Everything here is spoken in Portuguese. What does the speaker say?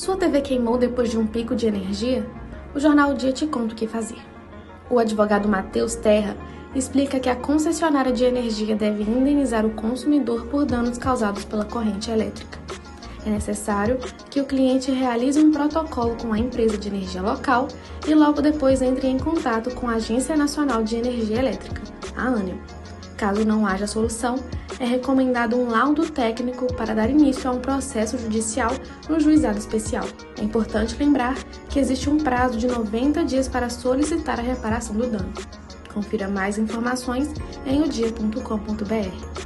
Sua TV queimou depois de um pico de energia? O Jornal o Dia te conta o que fazer. O advogado Matheus Terra explica que a concessionária de energia deve indenizar o consumidor por danos causados pela corrente elétrica. É necessário que o cliente realize um protocolo com a empresa de energia local e logo depois entre em contato com a Agência Nacional de Energia Elétrica, a ANEL. Caso não haja solução, é recomendado um laudo técnico para dar início a um processo judicial no juizado especial. É importante lembrar que existe um prazo de 90 dias para solicitar a reparação do dano. Confira mais informações em odia.com.br.